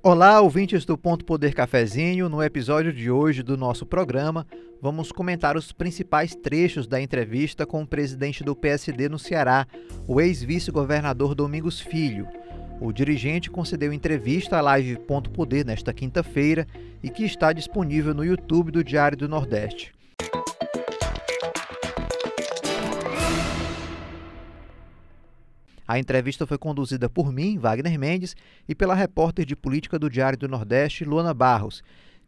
Olá, ouvintes do Ponto Poder Cafezinho. No episódio de hoje do nosso programa, vamos comentar os principais trechos da entrevista com o presidente do PSD no Ceará, o ex-vice-governador Domingos Filho. O dirigente concedeu entrevista à live Ponto Poder nesta quinta-feira e que está disponível no YouTube do Diário do Nordeste. A entrevista foi conduzida por mim, Wagner Mendes, e pela repórter de política do Diário do Nordeste, Luana Barros,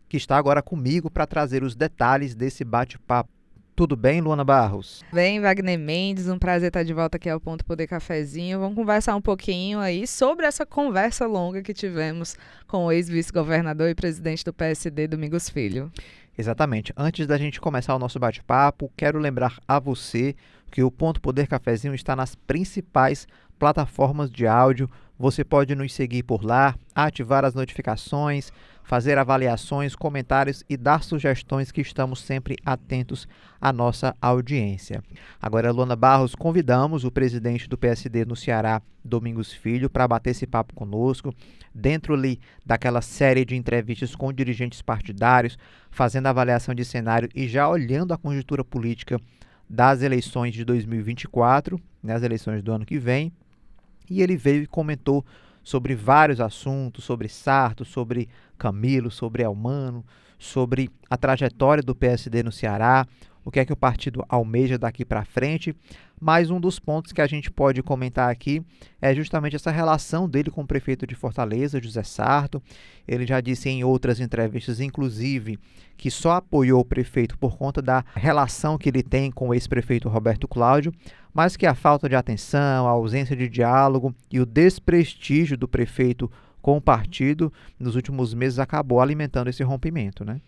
que está agora comigo para trazer os detalhes desse bate-papo. Tudo bem, Luana Barros? Bem, Wagner Mendes, um prazer estar de volta aqui ao Ponto Poder Cafezinho. Vamos conversar um pouquinho aí sobre essa conversa longa que tivemos com o ex-vice-governador e presidente do PSD, Domingos Filho. Exatamente. Antes da gente começar o nosso bate-papo, quero lembrar a você que o Ponto Poder Cafezinho está nas principais plataformas de áudio. Você pode nos seguir por lá, ativar as notificações, fazer avaliações, comentários e dar sugestões que estamos sempre atentos à nossa audiência. Agora, Luana Barros, convidamos o presidente do PSD no Ceará, Domingos Filho, para bater esse papo conosco, dentro ali daquela série de entrevistas com dirigentes partidários, fazendo avaliação de cenário e já olhando a conjuntura política das eleições de 2024, né, as eleições do ano que vem, e ele veio e comentou sobre vários assuntos, sobre Sarto, sobre Camilo, sobre Elmano, sobre a trajetória do PSD no Ceará, o que é que o partido almeja daqui para frente. Mas um dos pontos que a gente pode comentar aqui é justamente essa relação dele com o prefeito de Fortaleza, José Sarto. Ele já disse em outras entrevistas, inclusive, que só apoiou o prefeito por conta da relação que ele tem com o ex-prefeito Roberto Cláudio, mas que a falta de atenção, a ausência de diálogo e o desprestígio do prefeito com o partido nos últimos meses acabou alimentando esse rompimento, né?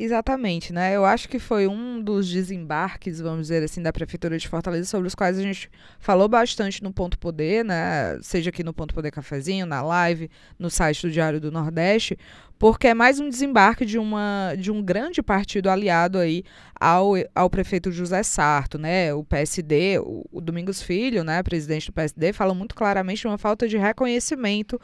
Exatamente, né? Eu acho que foi um dos desembarques, vamos dizer assim, da Prefeitura de Fortaleza, sobre os quais a gente falou bastante no Ponto Poder, né? Seja aqui no Ponto Poder Cafezinho, na live, no site do Diário do Nordeste, porque é mais um desembarque de, uma, de um grande partido aliado aí ao, ao prefeito José Sarto, né? O PSD, o, o Domingos Filho, né, presidente do PSD, fala muito claramente de uma falta de reconhecimento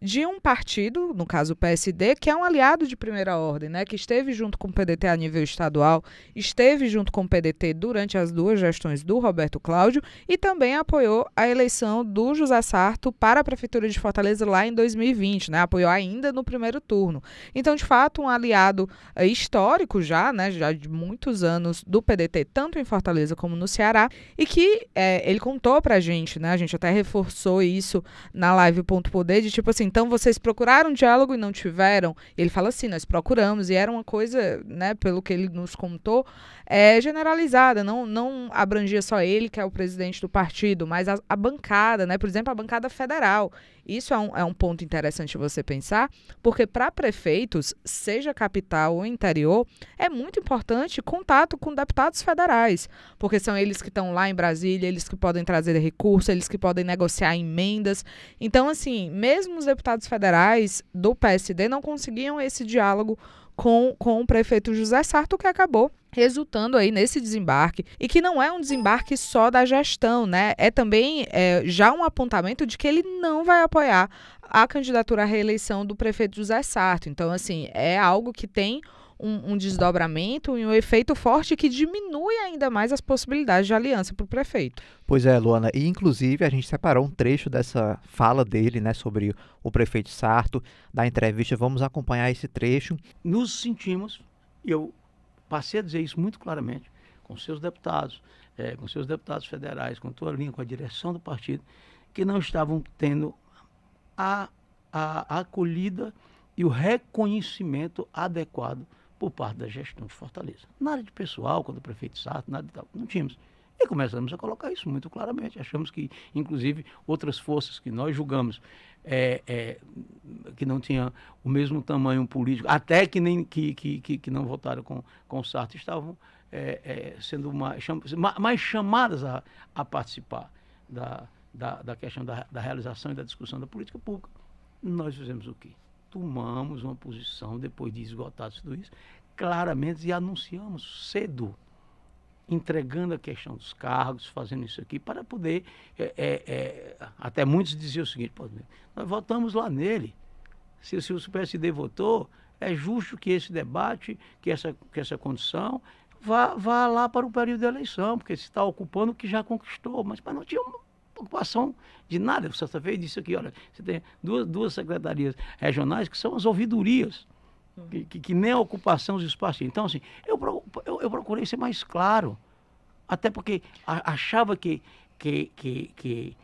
de um partido, no caso o PSD, que é um aliado de primeira ordem, né, que esteve junto com o PDT a nível estadual, esteve junto com o PDT durante as duas gestões do Roberto Cláudio e também apoiou a eleição do José Sarto para a prefeitura de Fortaleza lá em 2020, né, apoiou ainda no primeiro turno. Então, de fato, um aliado é, histórico já, né, já de muitos anos do PDT, tanto em Fortaleza como no Ceará, e que é, ele contou pra gente, né, a gente até reforçou isso na live Ponto Poder, de tipo assim, então vocês procuraram diálogo e não tiveram? Ele fala assim, nós procuramos e era uma coisa, né, pelo que ele nos contou, é, generalizada, não, não abrangia só ele, que é o presidente do partido, mas a, a bancada, né, por exemplo, a bancada federal. Isso é um, é um ponto interessante você pensar, porque para prefeitos, seja capital ou interior, é muito importante contato com deputados federais, porque são eles que estão lá em Brasília, eles que podem trazer recursos, eles que podem negociar emendas. Então, assim, mesmo os deputados federais do PSD não conseguiam esse diálogo com, com o prefeito José Sarto, que acabou resultando aí nesse desembarque e que não é um desembarque só da gestão, né? É também é, já um apontamento de que ele não vai apoiar a candidatura à reeleição do prefeito José Sarto. Então, assim, é algo que tem um, um, desdobramento e um efeito forte que diminui ainda mais as possibilidades de aliança para o prefeito. Pois é, Luana, e inclusive a gente separou um trecho dessa fala dele, né, sobre o prefeito Sarto, da entrevista. Vamos acompanhar esse trecho. Nos sentimos, e eu passei a dizer isso muito claramente, com seus deputados, é, com seus deputados federais, com toda a linha, com a direção do partido, que não estavam tendo a, a, a acolhida e o reconhecimento adequado por parte da gestão de Fortaleza. Nada de pessoal, quando o prefeito Sarto, nada de tal, não tínhamos. E começamos a colocar isso muito claramente. Achamos que, inclusive, outras forças que nós julgamos é, é, que não tinham o mesmo tamanho político, até que, nem, que, que, que não votaram com, com o Sarto, estavam é, é sendo mais, mais chamadas a, a participar da, da, da questão da, da realização e da discussão da política pública. Nós fizemos o quê? Tomamos uma posição, depois de esgotar tudo isso, claramente e anunciamos cedo, entregando a questão dos cargos, fazendo isso aqui, para poder. É, é, é, até muitos diziam o seguinte: nós votamos lá nele. Se, se o PSD votou, é justo que esse debate, que essa, que essa condição vá, vá lá para o período da eleição, porque se está ocupando o que já conquistou, mas, mas não tinha ocupação de nada. Só fez disse aqui, olha, você tem duas, duas secretarias regionais que são as ouvidorias, que, que, que, nem a ocupação dos espaços. Então, assim, eu, eu, eu, procurei ser mais claro, até porque achava que, que, que, que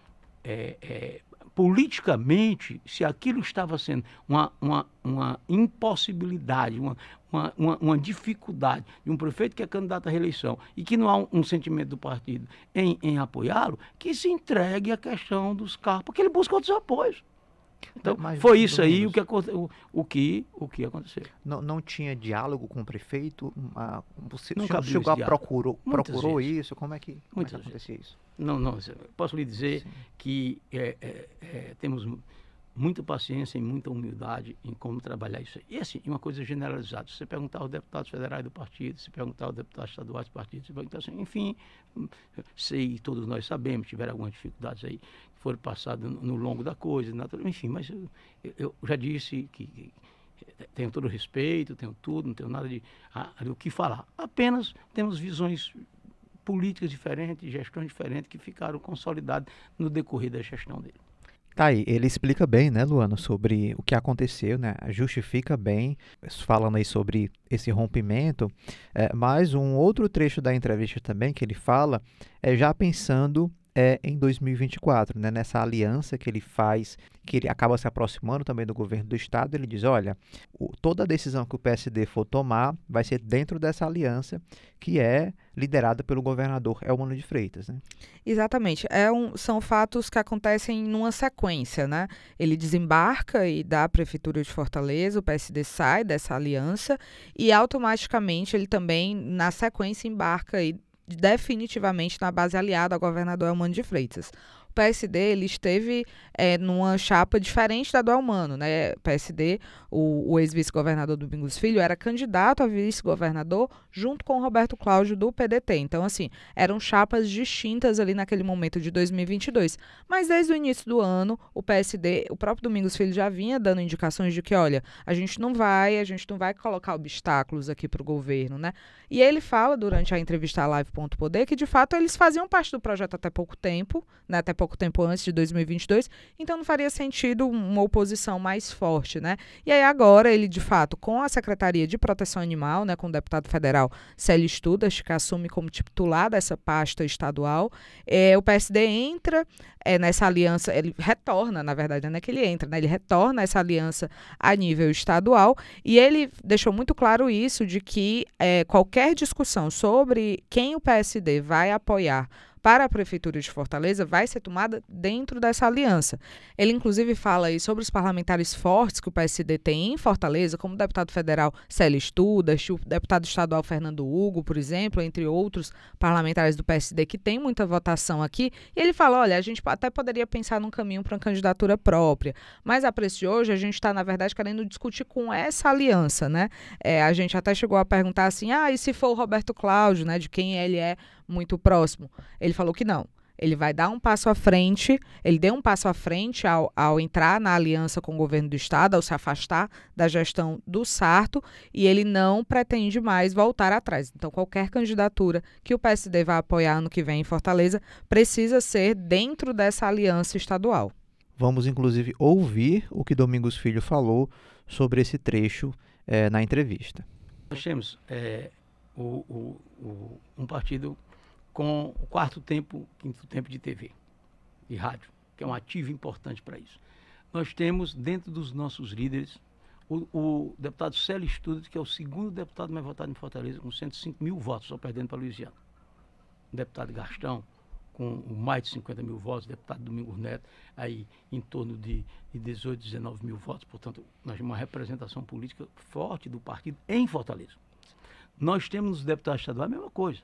é, é, politicamente, se aquilo estava sendo uma, uma, uma impossibilidade, uma, uma, uma, uma, dificuldade de um prefeito que é candidato à reeleição e que não há um, um sentimento do partido em, em apoiá-lo, que se entregue à questão dos carros, porque ele busca outros apoios. Então, Mas, foi isso aí o que, o, o, que, o que aconteceu. Não, não tinha diálogo com o prefeito? você Nunca chegou a procurou, procurou isso? Como é que, como é que acontecia isso? Não, não. Posso lhe dizer Sim. que é, é, é, temos muita paciência e muita humildade em como trabalhar isso. E assim, uma coisa generalizada. Se você perguntar aos deputados federais do partido, se perguntar aos deputados estaduais do partido, se perguntar assim, enfim, sei, todos nós sabemos, tiveram algumas dificuldades aí que foram passadas no, no longo da coisa, enfim, mas eu, eu já disse que, que tenho todo o respeito, tenho tudo, não tenho nada de o que falar. Apenas temos visões políticas diferentes, gestões diferentes que ficaram consolidadas no decorrer da gestão dele. Tá aí, ele explica bem, né, Luana, sobre o que aconteceu, né, justifica bem, falando aí sobre esse rompimento, é, mas um outro trecho da entrevista também que ele fala é já pensando é em 2024, né? nessa aliança que ele faz, que ele acaba se aproximando também do governo do estado, ele diz, olha, o, toda decisão que o PSD for tomar vai ser dentro dessa aliança que é liderada pelo governador Elmano de Freitas. Né? Exatamente, é um, são fatos que acontecem numa sequência, né? Ele desembarca e dá a prefeitura de Fortaleza, o PSD sai dessa aliança e automaticamente ele também, na sequência, embarca e definitivamente na base aliada ao governador Elmano de Freitas. PSD ele esteve é, numa chapa diferente da do Elmano, né? PSD, o, o ex-vice-governador Domingos Filho, era candidato a vice-governador junto com Roberto Cláudio do PDT. Então, assim, eram chapas distintas ali naquele momento de 2022. Mas desde o início do ano, o PSD, o próprio Domingos Filho já vinha dando indicações de que, olha, a gente não vai, a gente não vai colocar obstáculos aqui para o governo, né? E ele fala durante a entrevista à Live.poder que, de fato, eles faziam parte do projeto até pouco tempo, né? Até pouco tempo antes de 2022, então não faria sentido uma oposição mais forte, né? E aí agora ele, de fato, com a Secretaria de Proteção Animal, né, com o deputado federal Célio Estudas, que assume como titular dessa pasta estadual, é, o PSD entra é, nessa aliança, ele retorna, na verdade, não é que ele entra, né? Ele retorna essa aliança a nível estadual e ele deixou muito claro isso de que é, qualquer discussão sobre quem o PSD vai apoiar para a Prefeitura de Fortaleza vai ser tomada dentro dessa aliança. Ele, inclusive, fala aí sobre os parlamentares fortes que o PSD tem em Fortaleza, como o deputado federal Célio Estudas, o deputado estadual Fernando Hugo, por exemplo, entre outros parlamentares do PSD que tem muita votação aqui. E ele fala: olha, a gente até poderia pensar num caminho para uma candidatura própria, mas a preço de hoje a gente está, na verdade, querendo discutir com essa aliança, né? É, a gente até chegou a perguntar assim: ah, e se for o Roberto Cláudio, né, de quem ele é muito próximo. Ele falou que não. Ele vai dar um passo à frente, ele deu um passo à frente ao, ao entrar na aliança com o governo do estado, ao se afastar da gestão do Sarto, e ele não pretende mais voltar atrás. Então, qualquer candidatura que o PSD vai apoiar ano que vem em Fortaleza precisa ser dentro dessa aliança estadual. Vamos, inclusive, ouvir o que Domingos Filho falou sobre esse trecho é, na entrevista. Nós temos é, o, o, o, um partido com o quarto tempo, quinto tempo de TV e rádio, que é um ativo importante para isso. Nós temos dentro dos nossos líderes o, o deputado Célio Estudas, que é o segundo deputado mais votado em Fortaleza, com 105 mil votos, só perdendo para Luiziano. O deputado Gastão, com mais de 50 mil votos, deputado Domingos Neto, aí em torno de, de 18, 19 mil votos. Portanto, nós temos uma representação política forte do partido em Fortaleza. Nós temos os deputados estaduais a mesma coisa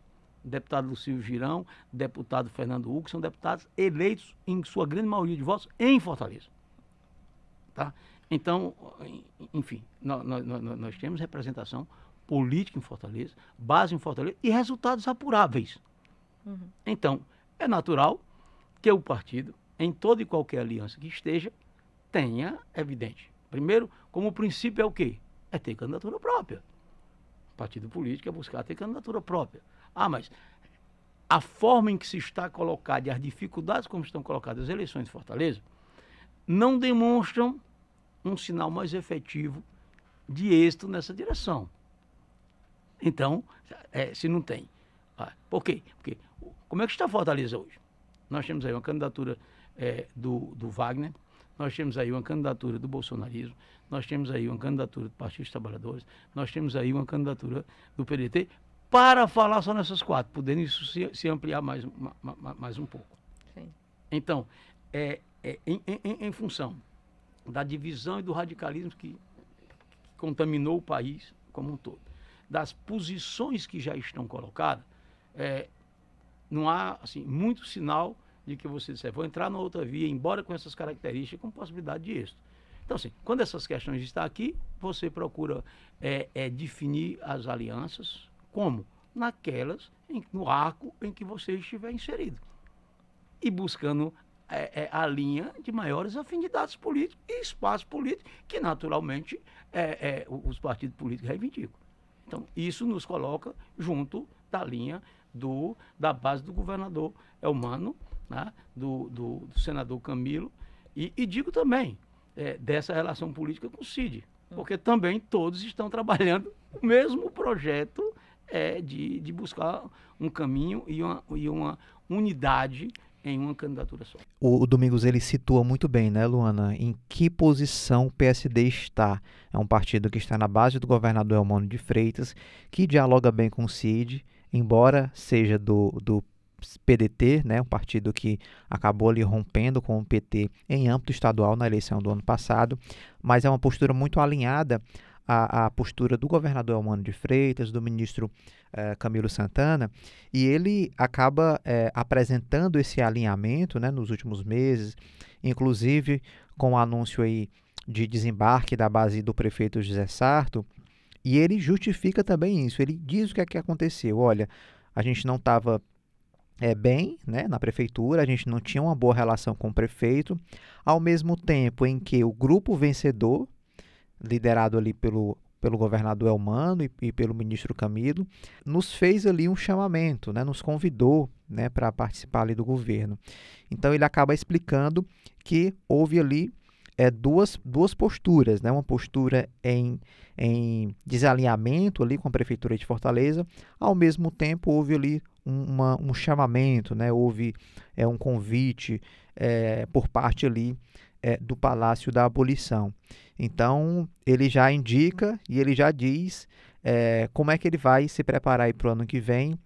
deputado Lucílio Girão, deputado Fernando Hugo, são deputados eleitos, em sua grande maioria de votos, em Fortaleza. Tá? Então, enfim, nós, nós, nós temos representação política em Fortaleza, base em Fortaleza e resultados apuráveis. Uhum. Então, é natural que o partido, em toda e qualquer aliança que esteja, tenha, evidente, Primeiro, como princípio é o quê? É ter candidatura própria. O partido político é buscar ter candidatura própria. Ah, mas a forma em que se está colocada e as dificuldades como estão colocadas as eleições de Fortaleza não demonstram um sinal mais efetivo de êxito nessa direção. Então, é, se não tem. Ah, por quê? Porque como é que está Fortaleza hoje? Nós temos aí uma candidatura é, do, do Wagner, nós temos aí uma candidatura do bolsonarismo, nós temos aí uma candidatura do Partido dos Trabalhadores, nós temos aí uma candidatura do PDT, para falar só nessas quatro, podendo isso se, se ampliar mais, mais, mais, um pouco. Sim. Então, é, é em, em, em, função da divisão e do radicalismo que, que contaminou o país como um todo, das posições que já estão colocadas, é, não há assim, muito sinal de que você disser, vou entrar na outra via, embora com essas características, com possibilidade de êxito. Então, assim, quando essas questões estão aqui, você procura é, é, definir as alianças, como? Naquelas, em, no arco em que você estiver inserido. E buscando é, é, a linha de maiores afinidades políticas e espaço político que, naturalmente, é, é os partidos políticos reivindicam. Então, isso nos coloca junto da linha do, da base do governador Elmano, né, do, do, do, senador Camilo, e, e digo também é, dessa relação política com o CID, porque também todos estão trabalhando o mesmo projeto é de, de buscar um caminho e uma, e uma unidade em uma candidatura só. O, o, Domingos ele situa muito bem, né, Luana, em que posição o PSD está. É um partido que está na base do governador Elmano de Freitas, que dialoga bem com o CID, embora seja do, do PDT, né, um partido que acabou ali rompendo com o PT em âmbito estadual na eleição do ano passado, mas é uma postura muito alinhada a, a postura do governador Elmano de Freitas, do ministro eh, Camilo Santana, e ele acaba eh, apresentando esse alinhamento né, nos últimos meses, inclusive com o anúncio aí de desembarque da base do prefeito José Sarto, e ele justifica também isso. Ele diz o que é que aconteceu. Olha, a gente não estava é, bem né, na prefeitura, a gente não tinha uma boa relação com o prefeito, ao mesmo tempo em que o grupo vencedor liderado ali pelo, pelo governador Elmano e, e, pelo ministro Camilo, nos fez ali um chamamento, né, nos convidou né, para participar ali do governo. Então ele acaba explicando que houve ali é, duas, duas posturas, né, uma postura em, em desalinhamento ali com a prefeitura de Fortaleza, ao mesmo tempo houve ali um, uma, um chamamento, né, houve é, um convite é, por parte ali é, do Palácio da Abolição. Então, ele já indica e ele já diz é, como é que ele vai se preparar para o ano que vem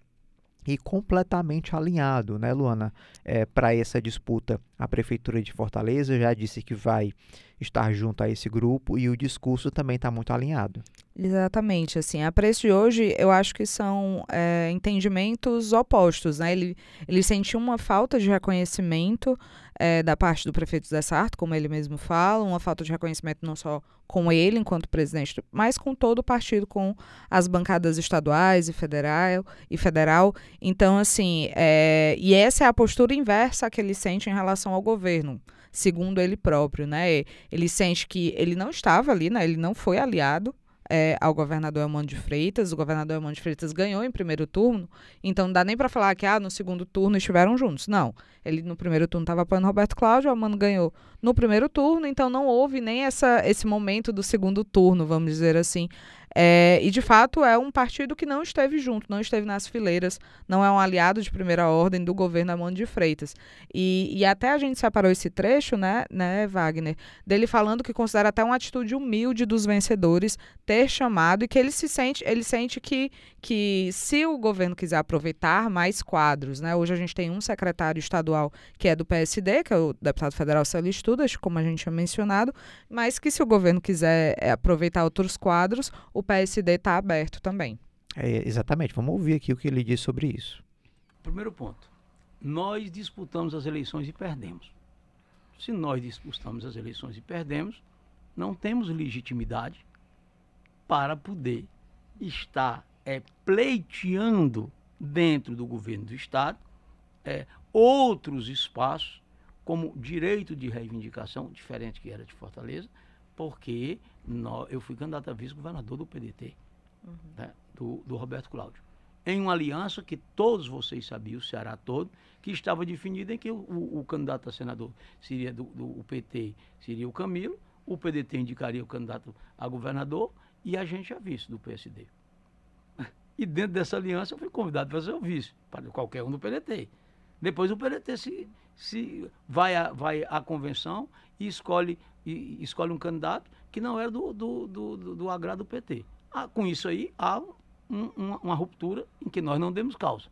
e completamente alinhado, né, Luana, é, para essa disputa. A Prefeitura de Fortaleza já disse que vai estar junto a esse grupo e o discurso também está muito alinhado. Exatamente, assim, a preço de hoje eu acho que são é, entendimentos opostos, né? Ele, ele sentiu uma falta de reconhecimento é, da parte do prefeito Zé Sarto, como ele mesmo fala, uma falta de reconhecimento não só com ele enquanto presidente, mas com todo o partido, com as bancadas estaduais e federal, e federal. Então, assim, é, e essa é a postura inversa que ele sente em relação ao governo segundo ele próprio, né? Ele sente que ele não estava ali, né? Ele não foi aliado é, ao governador Elmano de Freitas. O governador Elmano de Freitas ganhou em primeiro turno, então não dá nem para falar que ah, no segundo turno estiveram juntos. Não. Ele no primeiro turno estava apoiando Roberto Cláudio, o Elmano ganhou no primeiro turno, então não houve nem essa, esse momento do segundo turno, vamos dizer assim, é, e de fato é um partido que não esteve junto, não esteve nas fileiras, não é um aliado de primeira ordem do governo Amando de Freitas. E, e até a gente separou esse trecho, né, né, Wagner, dele falando que considera até uma atitude humilde dos vencedores ter chamado e que ele se sente, ele sente que, que se o governo quiser aproveitar mais quadros, né, hoje a gente tem um secretário estadual que é do PSD, que é o deputado federal Célio Estudas, como a gente tinha mencionado, mas que se o governo quiser é, aproveitar outros quadros, o o PSD está aberto também. É, exatamente. Vamos ouvir aqui o que ele diz sobre isso. Primeiro ponto. Nós disputamos as eleições e perdemos. Se nós disputamos as eleições e perdemos, não temos legitimidade para poder estar é, pleiteando dentro do governo do Estado é, outros espaços, como direito de reivindicação, diferente que era de Fortaleza, porque eu fui candidato a vice-governador do PDT, né, do, do Roberto Cláudio. Em uma aliança que todos vocês sabiam, o Ceará todo, que estava definida em que o, o- o candidato a senador seria do, do PT, seria o Camilo, o PDT indicaria o candidato a governador e a gente a vice do PSD. E dentro dessa aliança eu fui convidado para ser o vice, para qualquer um do PDT. Depois o PDT se, se vai, à, vai à convenção e escolhe, e, escolhe um candidato que não era do, do, do, do- do agrado do PT. Ah, com isso aí há um- uma, uma ruptura em que nós não demos causa.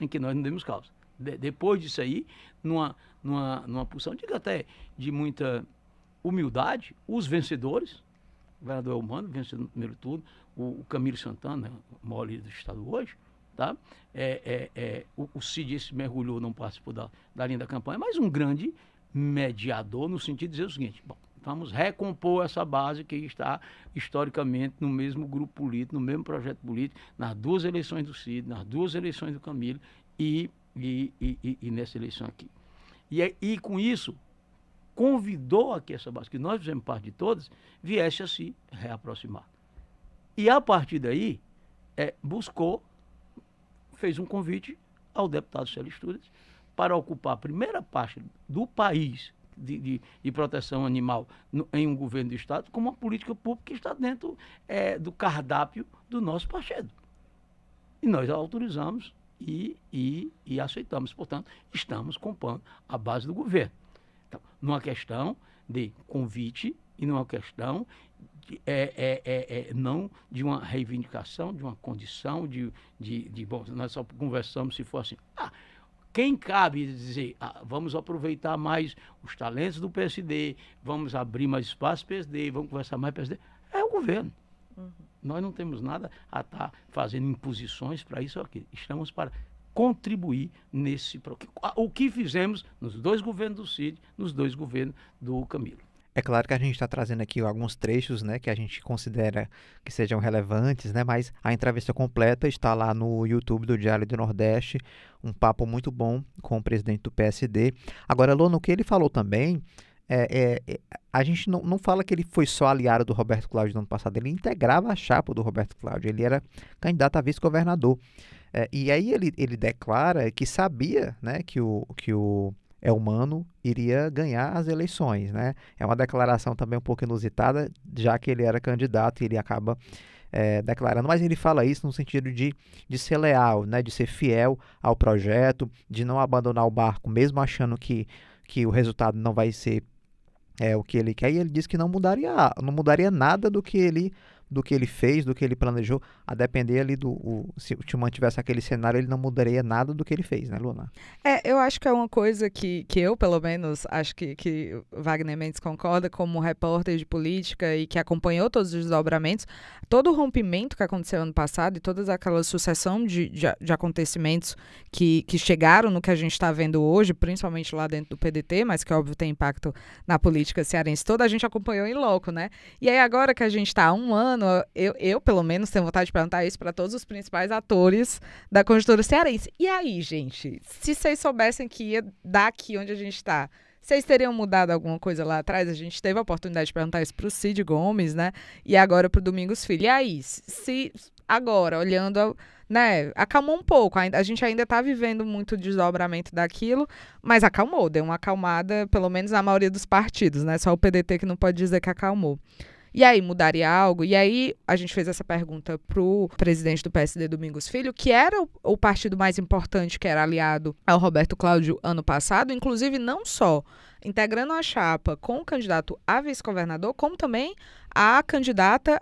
Em que nós não demos causa. De- depois disso aí, numa, numa, numa posição, digo até de muita humildade, os vencedores, o governador Elmano, vencedor no primeiro turno, o, o Camilo Santana, o maior líder do Estado hoje, tá? É, é, é, o, o Cid esse mergulhou, não participou da, da linha da campanha, mas um grande mediador no sentido de dizer o seguinte, bom, vamos recompor essa base que está historicamente no mesmo grupo político, no mesmo projeto político, nas duas eleições do Cid, nas duas eleições do Camilo e, e, e, e- nessa eleição aqui. E, é- e com isso, convidou a que essa base, que nós fizemos parte de todas, viesse a se reaproximar. E a partir daí, é, buscou, fez um convite ao deputado Célio Studas para ocupar a primeira parte do país de, de- de proteção animal no- em um governo do Estado como uma política pública que está dentro é, do cardápio do nosso partido. E nós autorizamos e, e, e aceitamos. Portanto, estamos compondo a base do governo. Então, numa questão de convite e numa questão de, é, é, é, é, não de uma reivindicação, de uma condição, de, de, de bom, nós só conversamos se for assim, ah, quem cabe dizer, ah, vamos aproveitar mais os talentos do PSD, vamos abrir mais espaço PSD, vamos conversar mais PSD, é o governo. Nós não temos nada a estar fazendo imposições para isso ou aquilo. Estamos para contribuir nesse. O que fizemos nos dois governos do Cid, nos dois governos do Camilo. É claro que a gente está trazendo aqui alguns trechos, né, que a gente considera que sejam relevantes, né, mas a entrevista completa está lá no YouTube do Diário do Nordeste, um papo muito bom com o presidente do PSD. Agora, Lona, o que ele falou também, é, é- é- a gente não, não fala que ele foi só aliado do Roberto Cláudio no ano passado, ele integrava a chapa do Roberto Cláudio, ele era candidato a vice-governador. É, e aí ele, ele declara que sabia, né, que o, que o Elmano iria ganhar as eleições, né? É uma declaração também um pouco inusitada, já que ele era candidato e ele acaba eh, declarando. Mas ele fala isso no sentido de, de ser leal, né? De ser fiel ao projeto, de não abandonar o barco, mesmo achando que, que o resultado não vai ser é, o que ele quer. E ele diz que não mudaria, não mudaria nada do que ele do que ele fez, do que ele planejou, a depender ali do. o- se se mantivesse aquele cenário, ele não mudaria nada do que ele fez, né, Luna? É, eu acho que é uma coisa que, que eu, pelo menos, acho que, que o Wagner Mendes concorda, como repórter de política e que acompanhou todos os desdobramentos, todo o rompimento que aconteceu ano passado e toda aquela sucessão de, de, de acontecimentos que, que chegaram no que a gente está vendo hoje, principalmente lá dentro do PDT, mas que, óbvio, tem impacto na política cearense toda, a gente acompanhou em loco, né? E aí, agora que a gente está há um ano, eu, eu, pelo menos, tenho vontade de perguntar isso para todos os principais atores da conjuntura cearense. E aí, gente, se vocês soubessem que ia daqui onde a gente está, vocês teriam mudado alguma coisa lá atrás? A gente teve a oportunidade de perguntar isso para o Cid Gomes, né? E agora para o Domingos Filho. E aí, se agora, olhando, né, acalmou um pouco. A gente ainda está vivendo muito desdobramento daquilo, mas acalmou, deu uma acalmada, pelo menos na maioria dos partidos, né? Só o PDT que não pode dizer que acalmou. E aí, mudaria algo? E aí, a gente fez essa pergunta pro presidente do PSD, Domingos Filho, que era o, o partido mais importante que era aliado ao Roberto Cláudio ano passado, inclusive não só integrando a chapa com o candidato a vice-governador, como também a candidata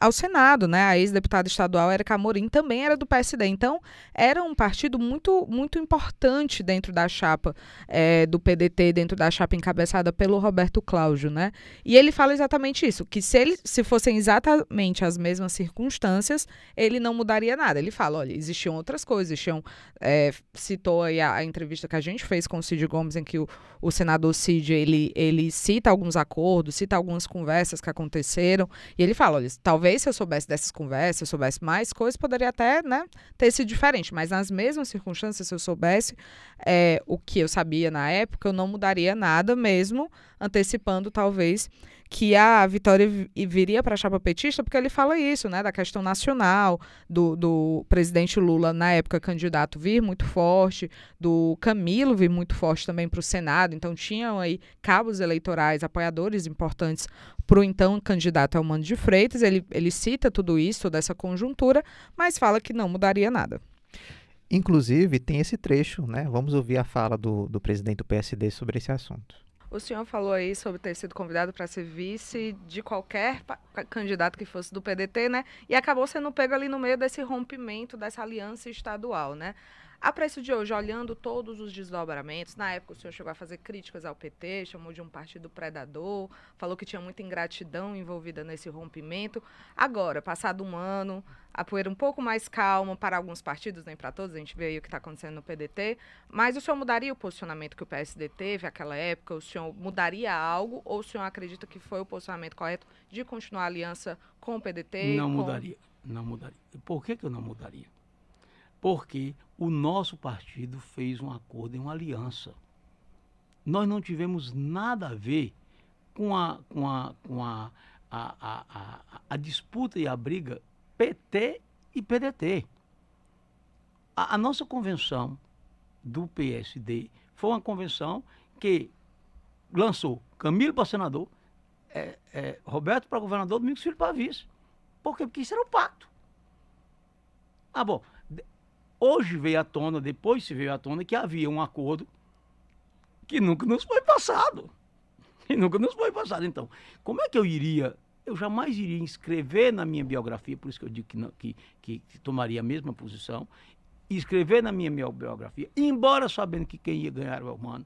ao Senado, né? A ex-deputada estadual Érica Amorim também era do PSD. Então, era um partido muito, muito importante dentro da chapa eh, do PDT, dentro da chapa encabeçada pelo Roberto Cláudio, né? E ele fala exatamente isso, que se, ele, se fossem exatamente as mesmas circunstâncias, ele não mudaria nada. Ele fala, olha, existiam outras coisas, existiam, é, citou aí a, a entrevista que a gente fez com o Cid Gomes, em que o, o senador Cid, ele, ele cita alguns acordos, cita algumas conversas que aconteceram, e ele fala, olha, talvez se eu soubesse dessas conversas, se eu soubesse mais coisas, poderia até, né, ter sido diferente, mas nas mesmas circunstâncias, se eu soubesse é, o que eu sabia na época, eu não mudaria nada mesmo, antecipando talvez que a vitória viria para a chapa petista, porque ele fala isso, né, da questão nacional, do, do presidente Lula, na época candidato, vir muito forte, do Camilo vir muito forte também para o Senado, então tinham aí cabos eleitorais, apoiadores importantes para o então candidato Elmano de Freitas, ele, ele cita tudo isso, dessa conjuntura, mas fala que não mudaria nada. Inclusive, tem esse trecho, né? Vamos ouvir a fala do, do presidente do PSD sobre esse assunto. O senhor falou aí sobre ter sido convidado para ser vice de qualquer candidato que fosse do PDT, né? E acabou sendo pego ali no meio desse rompimento, dessa aliança estadual, né? A preço de hoje, olhando todos os desdobramentos, na época o senhor chegou a fazer críticas ao PT, chamou de um partido predador, falou que tinha muita ingratidão envolvida nesse rompimento. Agora, passado um ano, a poeira um pouco mais calma para alguns partidos, nem para todos, a gente vê aí o que está acontecendo no PDT, mas o senhor mudaria o posicionamento que o PSD teve naquela época? O senhor mudaria algo ou o senhor acredita que foi o posicionamento correto de continuar a aliança com o PDT? Não com... mudaria, não mudaria. Por que, que eu não mudaria? Porque o nosso partido fez um acordo e uma aliança. Nós não tivemos nada a ver com a, com a, com a, a, a, a, a disputa e a briga PT e PDT. A, a, nossa convenção do PSD foi uma convenção que lançou Camilo para senador, é, é, Roberto para governador, Domingos Filho para vice. Por quê? Porque isso era o pacto. Ah, bom, Hoje veio à tona, depois se veio à tona, que havia um acordo que nunca nos foi passado. E nunca nos foi passado. Então, como é que eu iria? Eu jamais iria escrever na minha biografia, por isso que eu digo que, não, que, que, tomaria a mesma posição, escrever na minha biografia, embora sabendo que quem ia ganhar era o Elmano,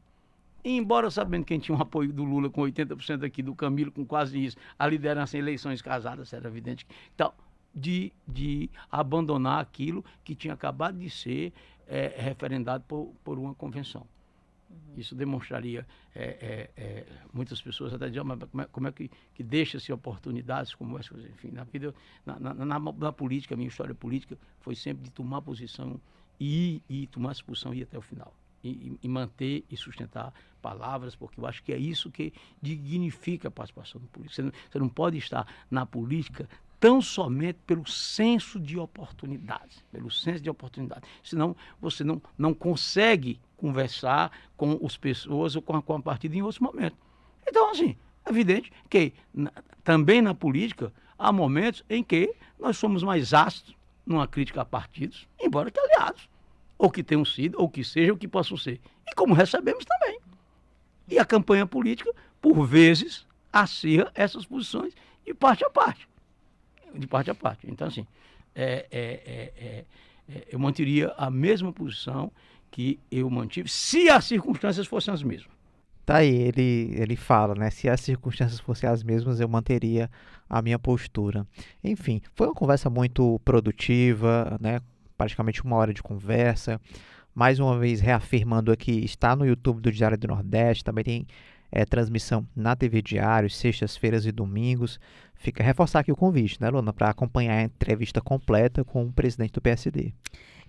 embora sabendo que quem tinha um apoio do Lula com 80% aqui, do Camilo com quase isso, a liderança em eleições casadas, era evidente. Então, de, de abandonar aquilo que tinha acabado de ser é, referendado por, por uma convenção. Uhum. Isso demonstraria, é, é, muitas pessoas até dizem, mas como é, como é que, que deixa-se oportunidades como essa? Enfim, na vida, na, na, na, na, política, a minha história política foi sempre de tomar posição e, e tomar expulsão e ir até o final. E, e, manter e sustentar palavras, porque eu acho que é isso que dignifica a participação no político. Você não, você não pode estar na política tão somente pelo senso de oportunidade, pelo senso de oportunidade. Senão você não, não consegue conversar com as pessoas ou com a, com a partida em outros momentos. Então, assim, é evidente que na, também na política há momentos em que nós somos mais ácidos numa crítica a partidos, embora que aliados, ou que tenham sido, ou que sejam, ou que possam ser. E como recebemos também. E a campanha política, por vezes, acirra essas posições de parte a parte de parte a parte. Então, assim, é, é, é, é, eu manteria a mesma posição que eu mantive se as circunstâncias fossem as mesmas. Tá aí, ele, ele fala, né? Se as circunstâncias fossem as mesmas, eu manteria a minha postura. Enfim, foi uma conversa muito produtiva, né? Praticamente uma hora de conversa. Mais uma vez, reafirmando aqui, está no YouTube do Diário do Nordeste, também tem é, transmissão na TV Diário, sextas-feiras e domingos. Fica reforçar aqui o convite, né, Luna, para acompanhar a entrevista completa com o presidente do PSD.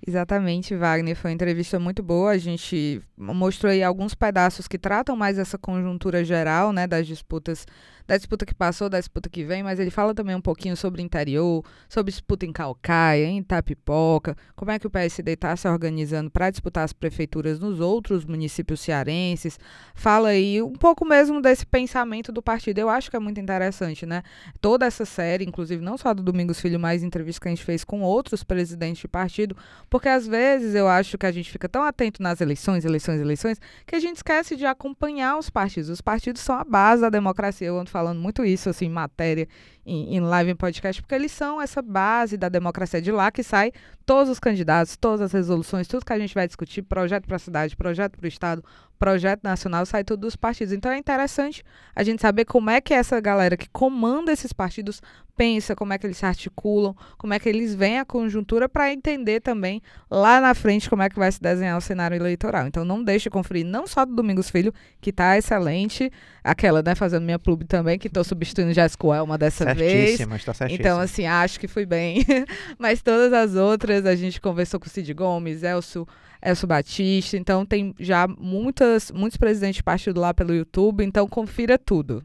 Exatamente, Wagner. Foi uma entrevista muito boa. A gente mostrou aí alguns pedaços que tratam mais essa conjuntura geral, né, das disputas da disputa que passou, da disputa que vem, mas ele fala também um pouquinho sobre interior, sobre disputa em Calcaia, em Itapipoca, como é que o PSD está se organizando para disputar as prefeituras nos outros municípios cearenses. Fala aí um pouco mesmo desse pensamento do partido. Eu acho que é muito interessante, né? Toda essa série, inclusive não só do Domingos Filho, mas entrevistas que a gente fez com outros presidentes de partido, porque às vezes eu acho que a gente fica tão atento nas eleições, eleições, eleições, que a gente esquece de acompanhar os partidos. Os partidos são a base da democracia. Eu ando falando muito isso, assim, em matéria, em, em live, em podcast, porque eles são essa base da democracia de lá que sai todos os candidatos, todas as resoluções, tudo que a gente vai discutir, projeto para a cidade, projeto para o Estado, projeto nacional, sai tudo dos partidos. Então é interessante a gente saber como é que essa galera que comanda esses partidos pensa, como é que eles se articulam, como é que eles veem a conjuntura para entender também lá na frente como é que vai se desenhar o cenário eleitoral. Então não deixe conferir não só do Domingos Filho, que está excelente, aquela, né, fazendo minha clube também, que estou substituindo Jéssica Elma dessa certíssima, vez. Está certíssima. Então, assim, acho que fui bem. Mas todas as outras, a gente conversou com o Cid Gomes, Elcio, Elcio Batista, então tem já muitas, muitos presidentes de partido lá pelo YouTube, então confira tudo.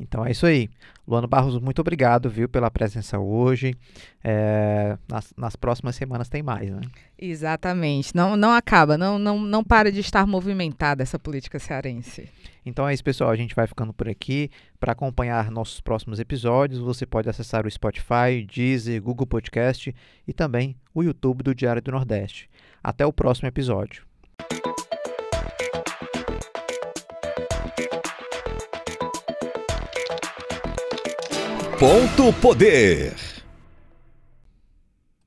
Então é isso aí. Luano Barros, muito obrigado, viu, pela presença hoje. É, nas, nas, próximas semanas tem mais, né? Exatamente. Não, não acaba, não, não, não para de estar movimentada essa política cearense. Então é isso, pessoal. A gente vai ficando por aqui. Para acompanhar nossos próximos episódios, você pode acessar o Spotify, Deezer, Google Podcast e também o YouTube do Diário do Nordeste. Até o próximo episódio. Ponto Poder.